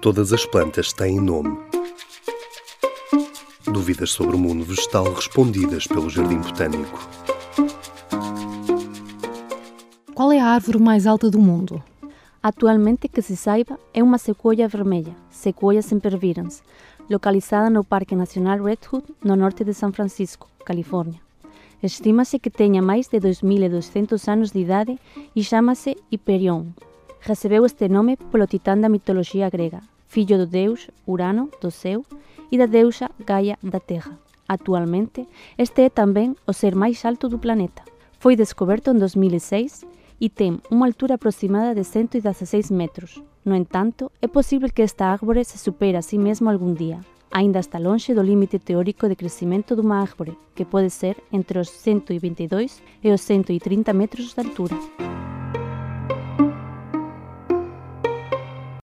Todas as plantas têm nome. Dúvidas sobre o mundo vegetal respondidas pelo Jardim Botânico. Qual é a árvore mais alta do mundo? Atualmente que se saiba é uma sequoia vermelha, Sequoia sempervirens, localizada no Parque Nacional Redwood, no norte de San Francisco, Califórnia. Estima-se que tenha máis de 2.200 anos de idade e chama-se Hyperion. Recebeu este nome polo titán da mitoloxía grega, fillo do deus Urano do céu e da deusa Gaia da terra. Actualmente, este é tamén o ser máis alto do planeta. Foi descoberto en 2006 e ten unha altura aproximada de 116 metros. No entanto, é posible que esta árbore se supera a sí mesmo algún día. Ainda está lonxe do límite teórico de crecimento dunha árbore, que pode ser entre os 122 e os 130 metros de altura.